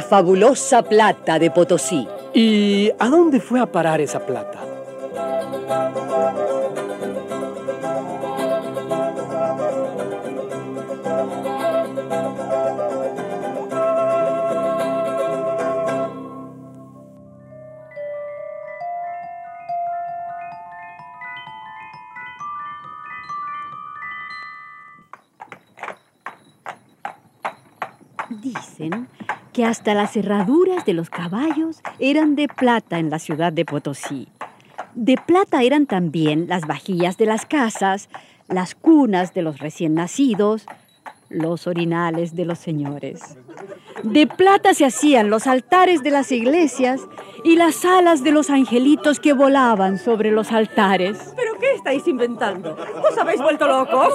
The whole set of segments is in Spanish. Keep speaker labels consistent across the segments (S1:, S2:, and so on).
S1: Fabulosa plata de Potosí.
S2: ¿Y a dónde fue a parar esa plata?
S3: Que hasta las cerraduras de los caballos eran de plata en la ciudad de Potosí. De plata eran también las vajillas de las casas, las cunas de los recién nacidos, los orinales de los señores. De plata se hacían los altares de las iglesias y las alas de los angelitos que volaban sobre los altares.
S1: ¿Pero qué estáis inventando? ¿Os habéis vuelto locos?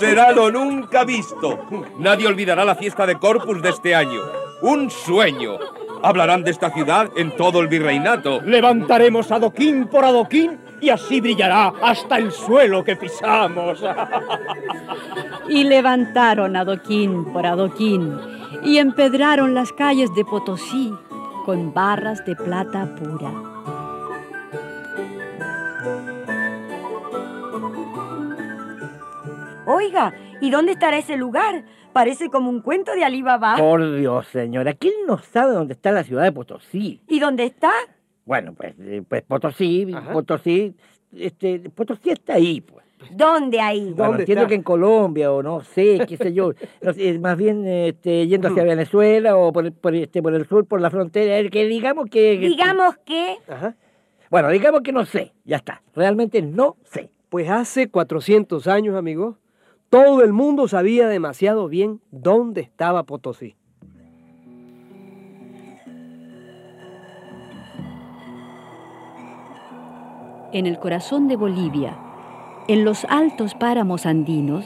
S4: Será lo nunca visto. Nadie olvidará la fiesta de Corpus de este año. Un sueño. Hablarán de esta ciudad en todo el virreinato.
S2: Levantaremos adoquín por adoquín y así brillará hasta el suelo que pisamos.
S3: Y levantaron adoquín por adoquín y empedraron las calles de Potosí con barras de plata pura.
S5: Oiga, ¿y dónde estará ese lugar? Parece como un cuento de Alibaba.
S6: Por Dios, señora, ¿quién no sabe dónde está la ciudad de Potosí?
S5: ¿Y dónde está?
S6: Bueno, pues, eh, pues Potosí, Potosí, este, Potosí está ahí, pues.
S5: ¿Dónde ahí?
S6: Bueno, entiendo que en Colombia o no sé, qué sé yo, no sé, más bien este, yendo hacia Venezuela o por, por, este, por el sur, por la frontera, eh, que digamos que...
S5: Digamos que...
S6: Ajá. Bueno, digamos que no sé, ya está, realmente no sé.
S2: Pues hace 400 años, amigo, todo el mundo sabía demasiado bien dónde estaba Potosí.
S3: En el corazón de Bolivia, en los altos páramos andinos,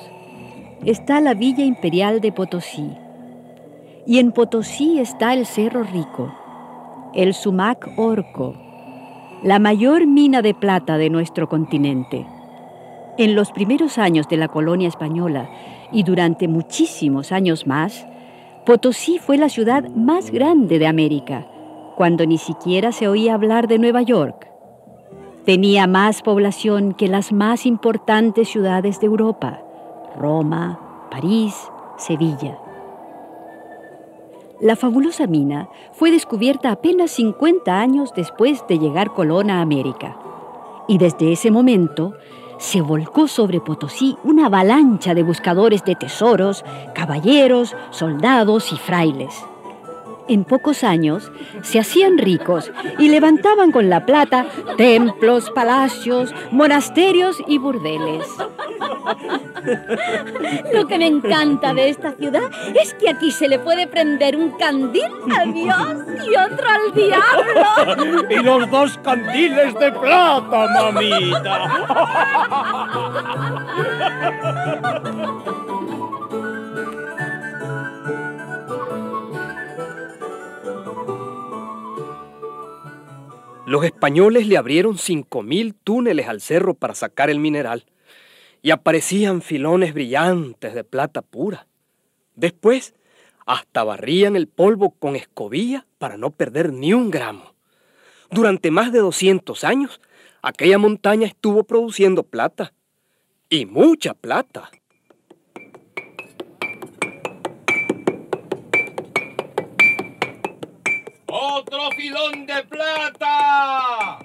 S3: está la Villa Imperial de Potosí. Y en Potosí está el Cerro Rico, el Sumac Orco, la mayor mina de plata de nuestro continente. En los primeros años de la colonia española y durante muchísimos años más, Potosí fue la ciudad más grande de América, cuando ni siquiera se oía hablar de Nueva York. Tenía más población que las más importantes ciudades de Europa, Roma, París, Sevilla. La fabulosa mina fue descubierta apenas 50 años después de llegar Colón a América. Y desde ese momento se volcó sobre Potosí una avalancha de buscadores de tesoros, caballeros, soldados y frailes. En pocos años se hacían ricos y levantaban con la plata templos, palacios, monasterios y burdeles.
S7: Lo que me encanta de esta ciudad es que aquí se le puede prender un candil al Dios y otro al diablo.
S2: y los dos candiles de plata, mamita. Los españoles le abrieron 5.000 túneles al cerro para sacar el mineral y aparecían filones brillantes de plata pura. Después, hasta barrían el polvo con escobilla para no perder ni un gramo. Durante más de 200 años, aquella montaña estuvo produciendo plata. Y mucha plata.
S4: ¡Otro filón de plata!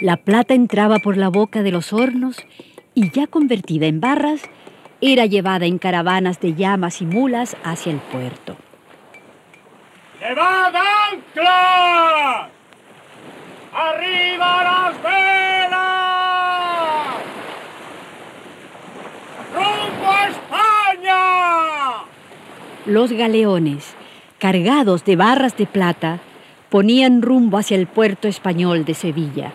S3: La plata entraba por la boca de los hornos y ya convertida en barras, era llevada en caravanas de llamas y mulas hacia el puerto.
S2: ¡Llevad ancla! ¡Arriba las velas! ¡Rumbo a España!
S3: Los galeones, cargados de barras de plata, ponían rumbo hacia el puerto español de Sevilla.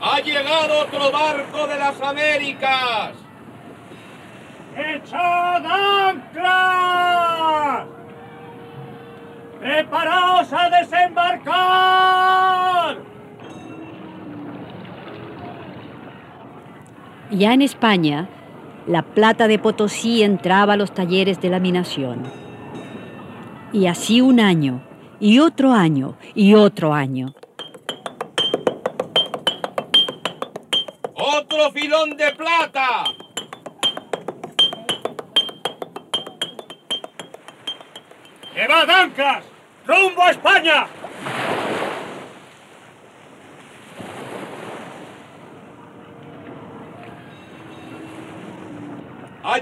S4: ¡Ha llegado otro barco de las Américas!
S8: ¡Echad anclas! ¡Preparaos a desembarcar!
S3: Ya en España, la plata de Potosí entraba a los talleres de laminación. Y así un año, y otro año, y otro año.
S4: ¡Otro filón de plata!
S8: ¡Llevad anclas! ¡Rumbo a España!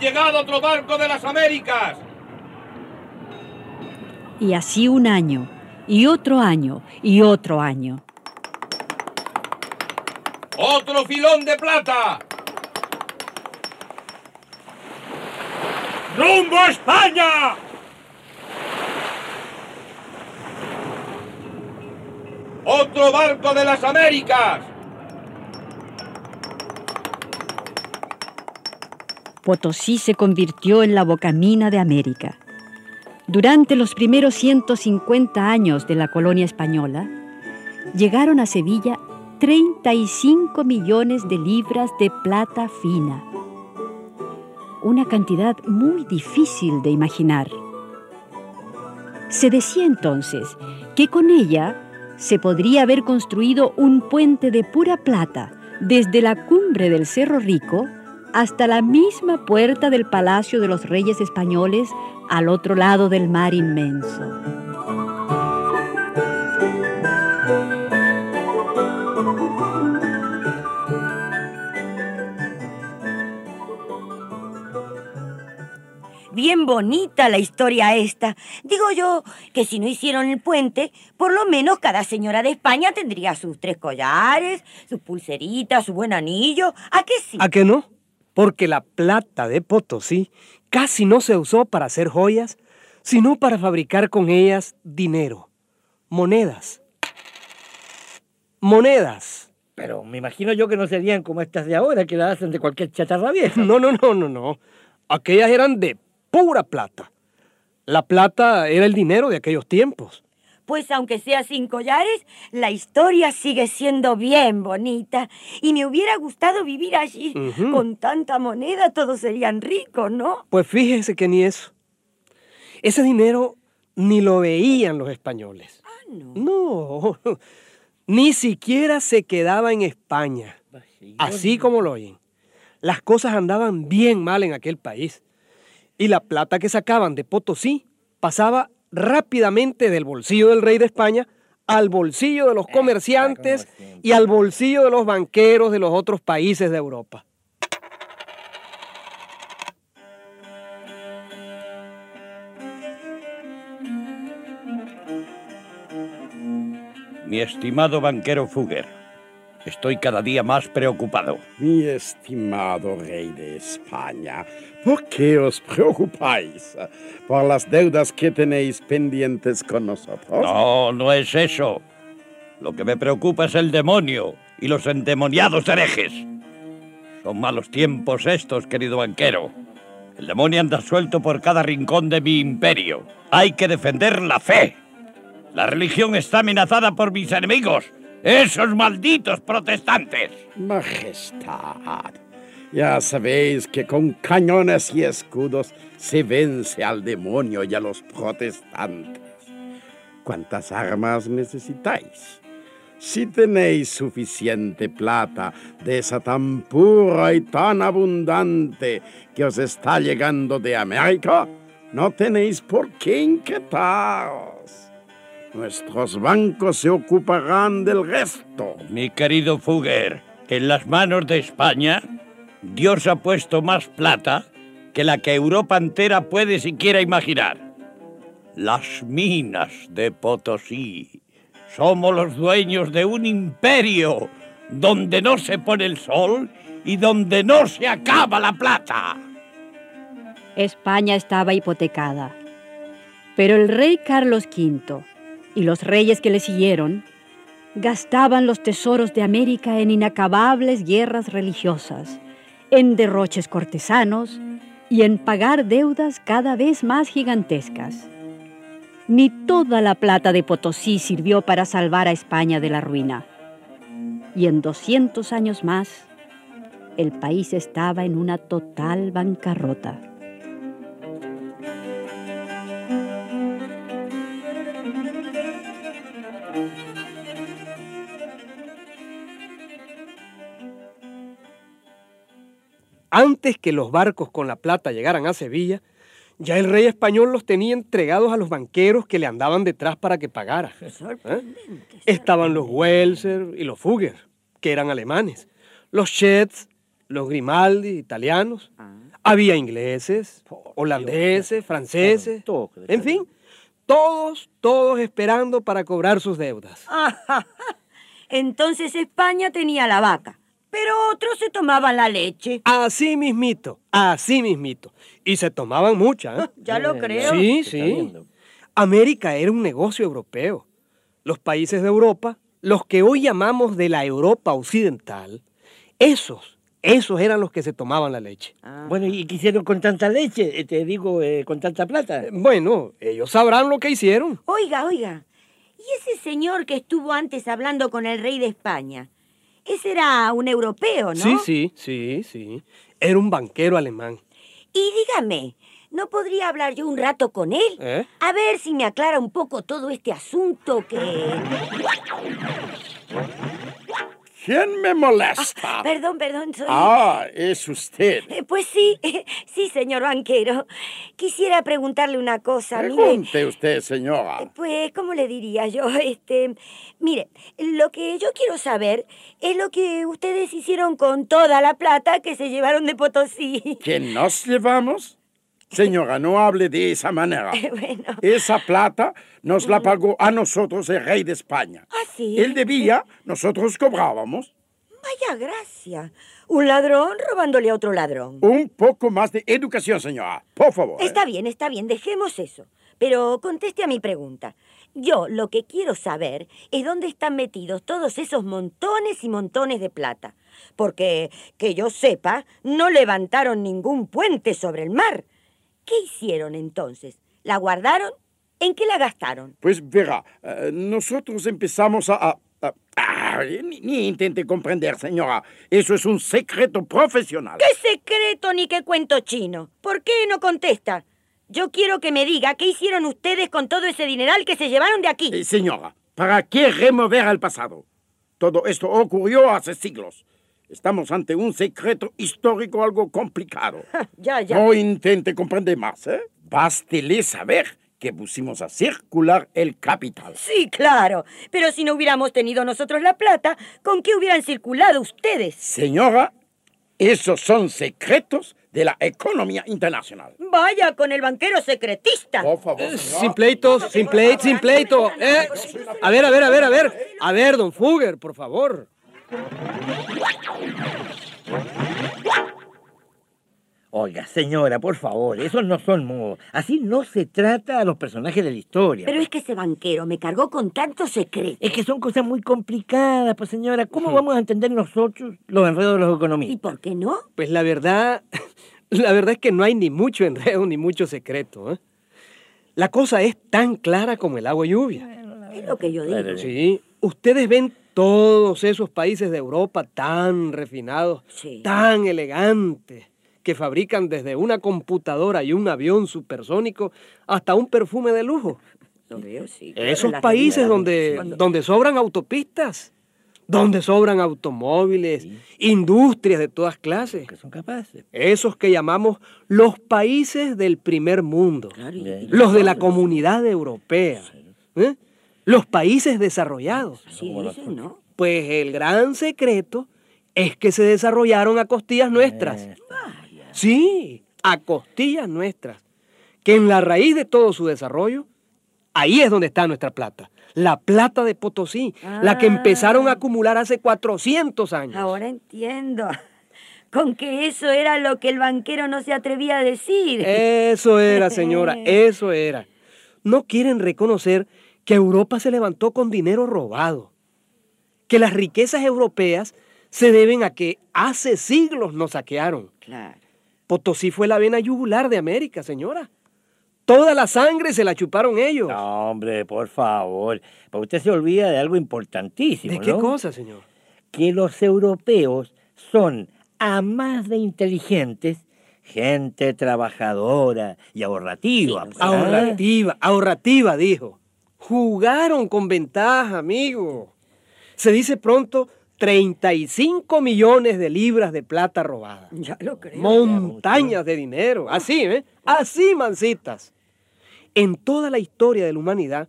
S4: Llegado otro barco de las Américas!
S3: Y así un año, y otro año, y otro año.
S4: ¡Otro filón de plata!
S8: ¡Rumbo a España!
S4: ¡Otro barco de las Américas!
S3: Potosí se convirtió en la bocamina de América. Durante los primeros 150 años de la colonia española, llegaron a Sevilla 35 millones de libras de plata fina. Una cantidad muy difícil de imaginar. Se decía entonces que con ella se podría haber construido un puente de pura plata desde la cumbre del Cerro Rico hasta la misma puerta del Palacio de los Reyes Españoles al otro lado del mar inmenso.
S5: Bien bonita la historia esta. Digo yo que si no hicieron el puente, por lo menos cada señora de España tendría sus tres collares, sus pulseritas, su buen anillo. ¿A qué sí?
S2: ¿A qué no? Porque la plata de Potosí casi no se usó para hacer joyas, sino para fabricar con ellas dinero, monedas. Monedas.
S6: Pero me imagino yo que no serían como estas de ahora, que las hacen de cualquier chatarra vieja.
S2: No, no, no, no, no. Aquellas eran de pura plata. La plata era el dinero de aquellos tiempos.
S5: Pues aunque sea sin collares, la historia sigue siendo bien bonita. Y me hubiera gustado vivir allí. Con tanta moneda todos serían ricos, ¿no?
S2: Pues fíjese que ni eso. Ese dinero ni lo veían los españoles.
S5: Ah, no.
S2: No, ni siquiera se quedaba en España. Así como lo oyen. Las cosas andaban bien mal en aquel país. Y la plata que sacaban de Potosí pasaba rápidamente del bolsillo del rey de España al bolsillo de los comerciantes y al bolsillo de los banqueros de los otros países de Europa.
S9: Mi estimado banquero Fugger, estoy cada día más preocupado.
S10: Mi estimado rey de España, ¿por qué os preocupáis? ¿Por las deudas que tenéis pendientes con nosotros?
S9: No, no es eso. Lo que me preocupa es el demonio y los endemoniados herejes. Son malos tiempos estos, querido banquero. El demonio anda suelto por cada rincón de mi imperio. Hay que defender la fe. La religión está amenazada por mis enemigos, esos malditos protestantes.
S10: Majestad, ya sabéis que con cañones y escudos se vence al demonio y a los protestantes. ¿Cuántas armas necesitáis? Si tenéis suficiente plata de esa tan pura y tan abundante que os está llegando de América, no tenéis por qué inquietaros. Nuestros bancos se ocuparán del resto.
S9: Mi querido Fugger, en las manos de España, Dios ha puesto más plata que la que Europa entera puede siquiera imaginar. Las minas de Potosí. Somos los dueños de un imperio,
S11: donde no se pone el sol y donde no se acaba la plata.
S3: España estaba hipotecada. Pero el rey Carlos V y los reyes que le siguieron gastaban los tesoros de América en inacabables guerras religiosas, en derroches cortesanos y en pagar deudas cada vez más gigantescas. Ni toda la plata de Potosí sirvió para salvar a España de la ruina. Y en 200 años más, el país estaba en una total bancarrota.
S2: Antes que los barcos con la plata llegaran a Sevilla, ya el rey español los tenía entregados a los banqueros que le andaban detrás para que pagara. ¿Eh? Estaban los Welser y los Fugger, que eran alemanes, los Schets, los Grimaldi, italianos. Había ingleses, holandeses, franceses, en fin, todos, todos esperando para cobrar sus deudas.
S5: Entonces España tenía la vaca, pero otros se tomaban la leche.
S2: Así mismito, así mismito. Y se tomaban mucha. ¿eh?
S5: Ya lo creo.
S2: Sí, sí. América era un negocio europeo. Los países de Europa, los que hoy llamamos de la Europa occidental, esos, esos eran los que se tomaban la leche.
S6: Bueno, ¿y qué hicieron con tanta leche? Eh, Te digo, eh, con tanta plata.
S2: Bueno, ellos sabrán lo que hicieron.
S5: Oiga, oiga. ¿Y ese señor que estuvo antes hablando con el rey de España? Ese era un europeo, ¿no?
S2: Sí, sí, sí, sí. Era un banquero alemán.
S5: Y dígame, ¿no podría hablar yo un rato con él?
S2: ¿Eh?
S5: A ver si me aclara un poco todo este asunto que...
S10: ¿Quién me molesta?
S5: Perdón, perdón, soy...
S10: Ah, es usted.
S5: Eh, Pues sí, sí, señor banquero. Quisiera preguntarle una cosa. mire.
S10: Pregunte usted, señora.
S5: Pues, ¿cómo le diría yo? Este, mire, lo que yo quiero saber es lo que ustedes hicieron con toda la plata que se llevaron de Potosí.
S10: ¿Que nos llevamos? Señora, no hable de esa manera.
S5: bueno.
S10: Esa plata nos la pagó a nosotros el rey de España.
S5: ¿Ah, sí?
S10: Él debía, nosotros cobrábamos.
S5: Vaya gracia. Un ladrón robándole a otro ladrón.
S10: Un poco más de educación, señora. Por favor. ¿eh?
S5: Está bien, está bien, dejemos eso. Pero conteste a mi pregunta. Yo lo que quiero saber es dónde están metidos todos esos montones y montones de plata. Porque, que yo sepa, no levantaron ningún puente sobre el mar. ¿Qué hicieron entonces? ¿La guardaron? ¿En qué la gastaron?
S10: Pues verá, eh, nosotros empezamos a... a- a- ni, ni intente comprender, señora. Eso es un secreto profesional.
S5: ¿Qué secreto ni qué cuento chino? ¿Por qué no contesta? Yo quiero que me diga qué hicieron ustedes con todo ese dineral que se llevaron de aquí.
S10: Eh, señora, ¿para qué remover al pasado? Todo esto ocurrió hace siglos. Estamos ante un secreto histórico algo complicado.
S5: ya, ya.
S10: No intente comprender más, ¿eh? Bástele saber que pusimos a circular el capital.
S5: Sí, claro. Pero si no hubiéramos tenido nosotros la plata, ¿con qué hubieran circulado ustedes?
S10: Señora, esos son secretos de la economía internacional.
S5: Vaya con el banquero secretista.
S10: Por favor.
S2: Eh, Sin pleito, sin pleito, sin pleito. Eh, a ver, a ver, a ver, a ver. A ver, don Fugger, por favor.
S6: Oiga, señora, por favor, esos no son modos. Así no se trata a los personajes de la historia.
S5: Pero es que ese banquero me cargó con tanto secreto.
S6: Es que son cosas muy complicadas, pues señora. ¿Cómo vamos a entender nosotros los enredos de los
S5: ¿Y
S6: economistas?
S5: por qué no?
S2: Pues la verdad, la verdad es que no hay ni mucho enredo ni mucho secreto. ¿eh? La cosa es tan clara como el agua lluvia.
S5: Es lo que yo digo.
S2: Sí, ustedes ven todos esos países de Europa tan refinados,
S5: Sí.
S2: tan elegantes, que fabrican desde una computadora y un avión supersónico hasta un perfume de lujo.
S5: Sí.
S2: Esos países donde,
S5: cuando-
S2: donde sobran autopistas, donde sobran automóviles, industrias de todas clases.
S6: Que son capaces.
S2: Esos que llamamos los países del primer mundo,
S5: Claro,
S2: los de la comunidad europea, ¿eh? Los países desarrollados.
S5: Sí, dicen, ¿no?
S2: Pues el gran secreto es que se desarrollaron a costillas nuestras. Sí, a costillas nuestras. Que en la raíz de todo su desarrollo, ahí es donde está nuestra plata. La plata de Potosí, la que empezaron a acumular hace 400 años.
S5: Ahora entiendo. Con que eso era lo que el banquero no se atrevía a decir.
S2: Eso era, señora, eso era. No quieren reconocer que Europa se levantó con dinero robado, que las riquezas europeas se deben a que hace siglos nos saquearon.
S5: Claro.
S2: Potosí fue la vena yugular de América, señora. Toda la sangre se la chuparon ellos.
S6: No, hombre, por favor. Pero usted se olvida de algo importantísimo.
S2: ¿De qué
S6: ¿no?
S2: cosa, señor?
S6: Que los europeos son, a más de inteligentes, gente trabajadora y ahorrativa. pues, ¿ah?
S2: Ahorrativa, ahorrativa, dijo. Jugaron con ventaja, amigo. Se dice pronto 35 millones de libras de plata robada.
S5: Ya lo creo.
S2: Montañas de dinero. Así, ¿eh? Así, mancitas. En toda la historia de la humanidad,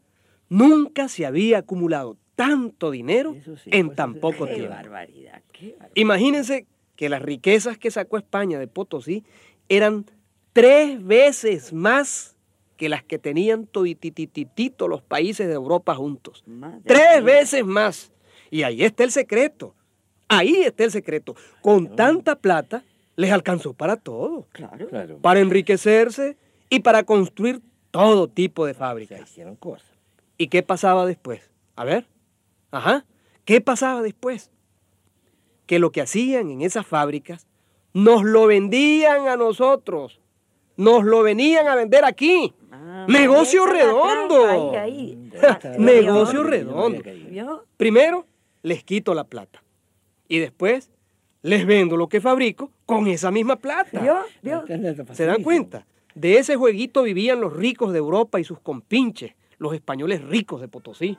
S2: nunca se había acumulado tanto dinero en tan poco
S5: Qué
S2: tiempo.
S5: barbaridad, qué barbaridad.
S2: Imagínense que las riquezas que sacó España de Potosí eran tres veces más que las que tenían toditititito los países de Europa juntos.
S5: Madre
S2: Tres
S5: mía.
S2: veces más. Y ahí está el secreto. Ahí está el secreto. Con tanta plata les alcanzó para todo.
S5: Claro.
S6: Claro.
S2: Para enriquecerse y para construir todo tipo de fábricas.
S6: Hicieron cosas.
S2: ¿Y qué pasaba después? A ver. Ajá. ¿Qué pasaba después? Que lo que hacían en esas fábricas nos lo vendían a nosotros. Nos lo venían a vender aquí.
S5: Ah,
S2: Negocio redondo.
S5: trampa, ahí, ahí. Ah,
S2: Negocio redondo. Primero, les quito la plata. Y después, les vendo lo que fabrico con esa misma plata.
S5: ¿Vio? ¿Vio?
S2: ¿Se dan cuenta? De ese jueguito vivían los ricos de Europa y sus compinches, los españoles ricos de Potosí.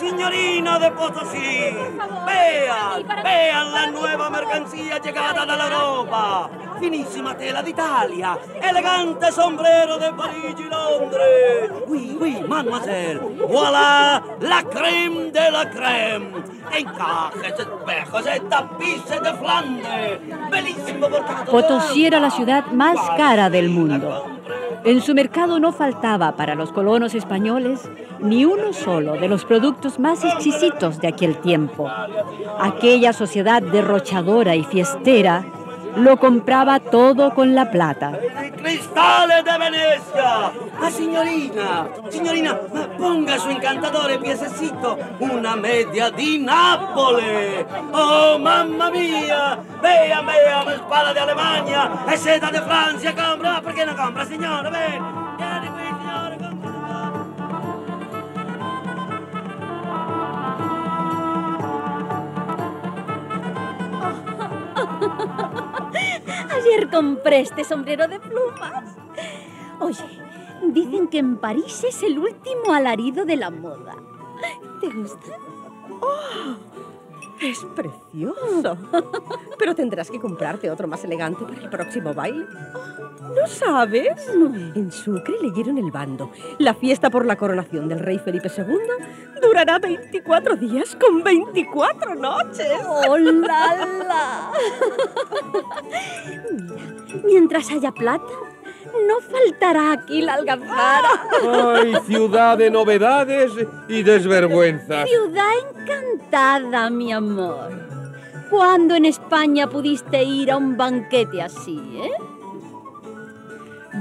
S12: Signorina de Potosí, vean, vean la nueva mercancía llegada de la Europa. Finísima tela d'Italia, elegante sombrero de París y Londres. Oui, oui, mademoiselle, voilà la crème de la crème. Encajes, espejos tapices de Flandes. Bellísimo.
S3: Potosí era la ciudad más cara del mundo. En su mercado no faltaba para los colonos españoles ni uno solo de los productos más exquisitos de aquel tiempo. Aquella sociedad derrochadora y fiestera lo compraba todo con la plata.
S12: Cristales de Venecia. Ah, signorina, signorina, ponga su encantador piececito una media di Nápoles. Oh, mamma mia, vean, vean, espada de Alemania, e seda de Francia, compra, ¿por qué no compra, signora? Ven,
S7: Compré este sombrero de plumas. Oye, dicen que en París es el último alarido de la moda. ¿Te gusta?
S1: Es precioso. Pero tendrás que comprarte otro más elegante para el próximo baile. ¿No sabes? En Sucre leyeron el bando. La fiesta por la coronación del rey Felipe II durará 24 días con 24 noches.
S7: ¡Oh, la, la! Mira, mientras haya plata, no faltará aquí la algazara.
S4: ¡Ay, ciudad de novedades y desvergüenzas!
S7: Ciudad encantada, mi amor. ¿Cuándo en España pudiste ir a un banquete así, eh?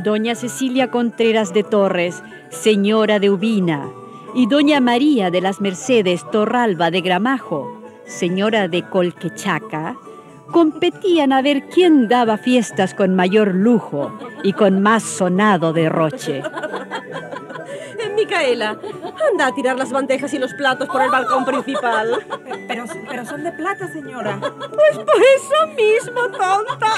S3: Doña Cecilia Contreras de Torres, señora de Ubina, y doña María de las Mercedes Torralba de Gramajo, señora de Colquechaca, competían a ver quién daba fiestas con mayor lujo y con más sonado derroche.
S1: Micaela, anda a tirar las bandejas y los platos por el balcón principal.
S13: Pero, pero son de plata, señora.
S1: Pues por eso mismo, tonta.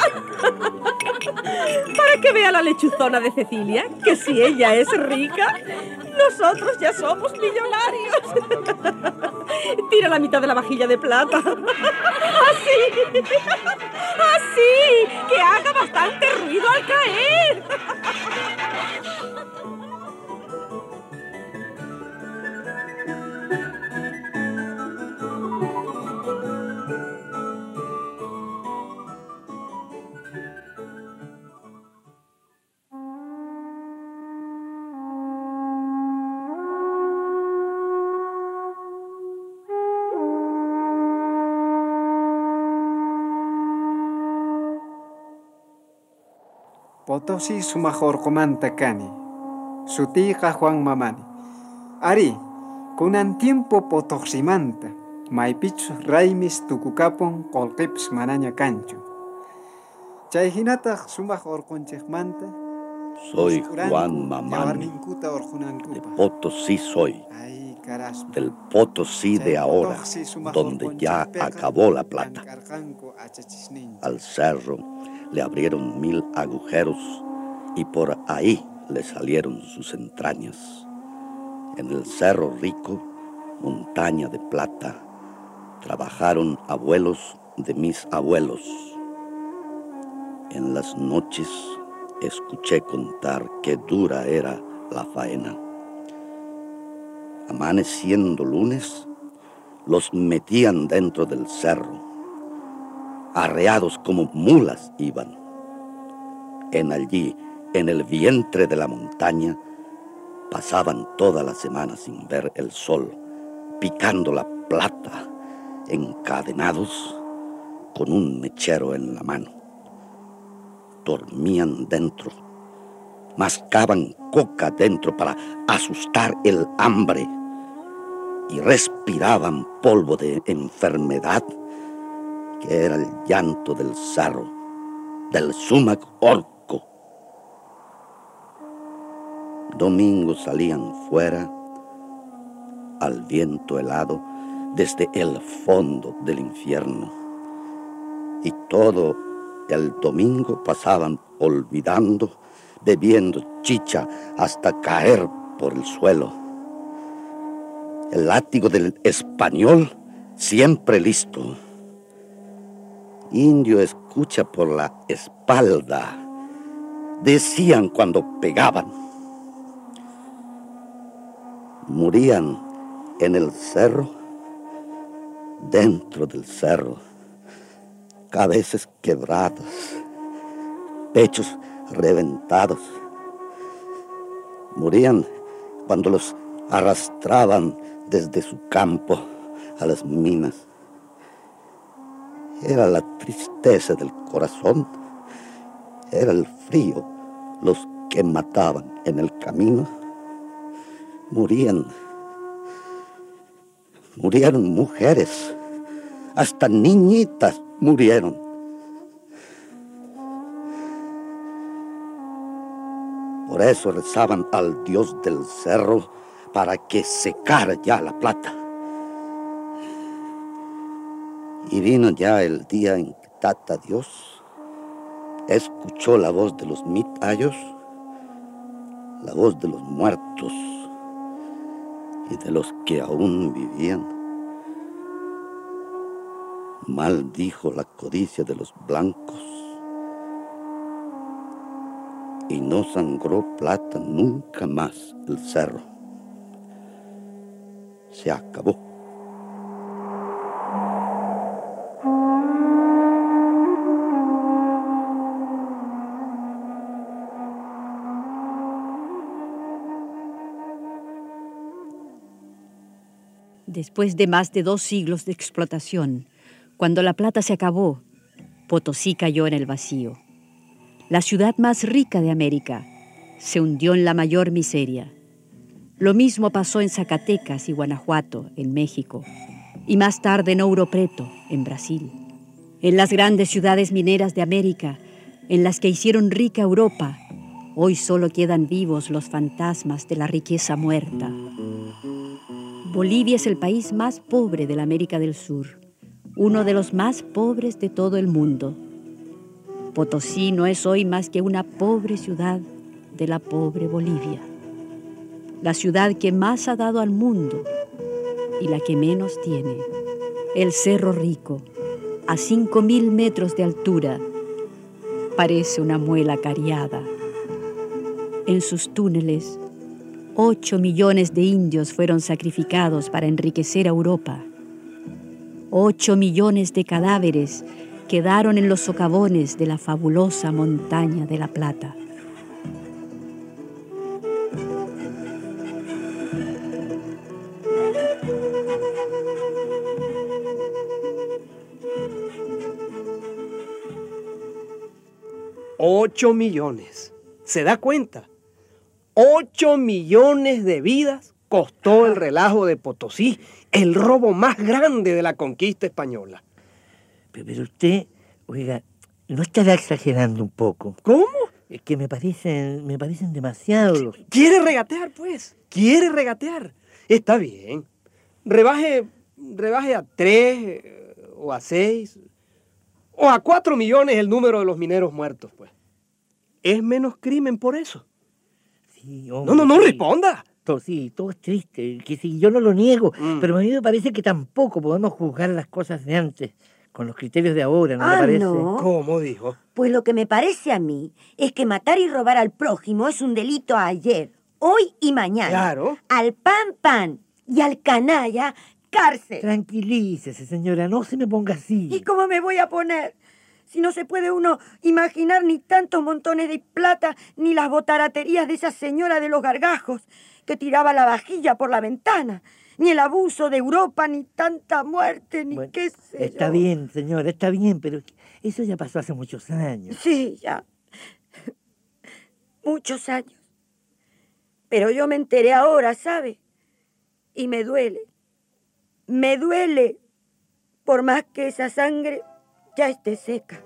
S1: Para que vea la lechuzona de Cecilia, que si ella es rica, nosotros ya somos millonarios. Tira la mitad de la vajilla de plata. Así. Así. Que haga bastante ruido al caer.
S14: Sim! Sumajor comanta cani. Sutica Juan Mamani. Ari, kunan tiempo potoximanta. Maipich raimis tukukapon kolkips mananya cancho. Chay hinata sumajor conchegmanta.
S11: Soy Juan Mamani. De Potosí soy. Del Potosí de ahora, donde ya acabó la plata. Al cerro le abrieron mil agujeros y por ahí le salieron sus entrañas. En el cerro rico, montaña de plata, trabajaron abuelos de mis abuelos. En las noches escuché contar qué dura era la faena. Amaneciendo lunes, los metían dentro del cerro. Arreados como mulas iban. En allí, en el vientre de la montaña, pasaban toda la semana sin ver el sol, picando la plata, encadenados con un mechero en la mano. Dormían dentro, mascaban coca dentro para asustar el hambre y respiraban polvo de enfermedad que era el llanto del zarro, del sumac orco. Domingos salían fuera al viento helado desde el fondo del infierno y todo el domingo pasaban olvidando, bebiendo chicha hasta caer por el suelo. El látigo del español siempre listo. Indio escucha por la espalda, decían cuando pegaban. Morían en el cerro, dentro del cerro, cabezas quebradas, pechos reventados. Morían cuando los arrastraban desde su campo a las minas. Era la tristeza del corazón, era el frío los que mataban en el camino. Morían, murieron mujeres, hasta niñitas murieron. Por eso rezaban al Dios del cerro para que secara ya la plata. Y vino ya el día en que Tata Dios escuchó la voz de los mitayos, la voz de los muertos y de los que aún vivían. Maldijo la codicia de los blancos y no sangró plata nunca más el cerro. Se acabó.
S3: Después de más de dos siglos de explotación, cuando la plata se acabó, Potosí cayó en el vacío. La ciudad más rica de América se hundió en la mayor miseria. Lo mismo pasó en Zacatecas y Guanajuato, en México, y más tarde en Ouro Preto, en Brasil. En las grandes ciudades mineras de América, en las que hicieron rica Europa, hoy solo quedan vivos los fantasmas de la riqueza muerta. Bolivia es el país más pobre de la América del Sur, uno de los más pobres de todo el mundo. Potosí no es hoy más que una pobre ciudad de la pobre Bolivia, la ciudad que más ha dado al mundo y la que menos tiene. El Cerro Rico, a cinco mil metros de altura, parece una muela cariada. En sus túneles, Ocho millones de indios fueron sacrificados para enriquecer a Europa. Ocho millones de cadáveres quedaron en los socavones de la fabulosa montaña de la Plata.
S2: 8 millones. ¿Se da cuenta? 8 millones de vidas costó el relajo de Potosí, el robo más grande de la conquista española.
S6: Pero, usted, oiga, ¿no estará exagerando un poco?
S2: ¿Cómo?
S6: Es que me parecen, me parecen demasiado los...
S2: ¿Quiere regatear, pues? ¿Quiere regatear? Está bien. Rebaje, rebaje a 3 o a 6 o a 4 millones el número de los mineros muertos, pues. Es menos crimen por eso.
S6: Sí,
S2: no, no, no
S6: sí.
S2: responda.
S6: Todo, sí, todo es triste, que sí, yo no lo niego,
S2: Mm.
S6: pero a mí me parece que tampoco podemos juzgar las cosas de antes con los criterios de ahora, ¿no
S5: Ah,
S6: le parece?
S5: no.
S2: ¿Cómo dijo?
S5: Pues lo que me parece a mí es que matar y robar al prójimo es un delito ayer, hoy y mañana.
S2: Claro.
S5: Al pan pan y al canalla, cárcel.
S6: Tranquilícese, señora, no se me ponga así.
S5: ¿Y cómo me voy a poner? Si no se puede uno imaginar ni tantos montones de plata, ni las botaraterías de esa señora de los gargajos que tiraba la vajilla por la ventana, ni el abuso de Europa, ni tanta muerte, ni qué sé
S6: Está
S5: yo.
S6: bien, señora, está bien, pero eso ya pasó hace muchos años.
S5: Sí, ya. Muchos años. Pero yo me enteré ahora, ¿sabe? Y me duele. Me duele. Por más que esa sangre ya esté seca.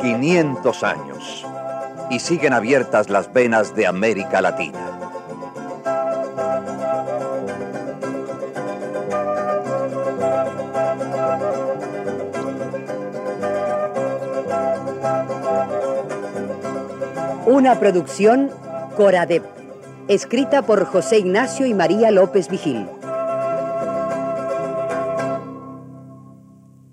S15: 500 años y siguen abiertas las venas de América Latina.
S16: Una producción Coradep, escrita por José Ignacio y María López Vigil.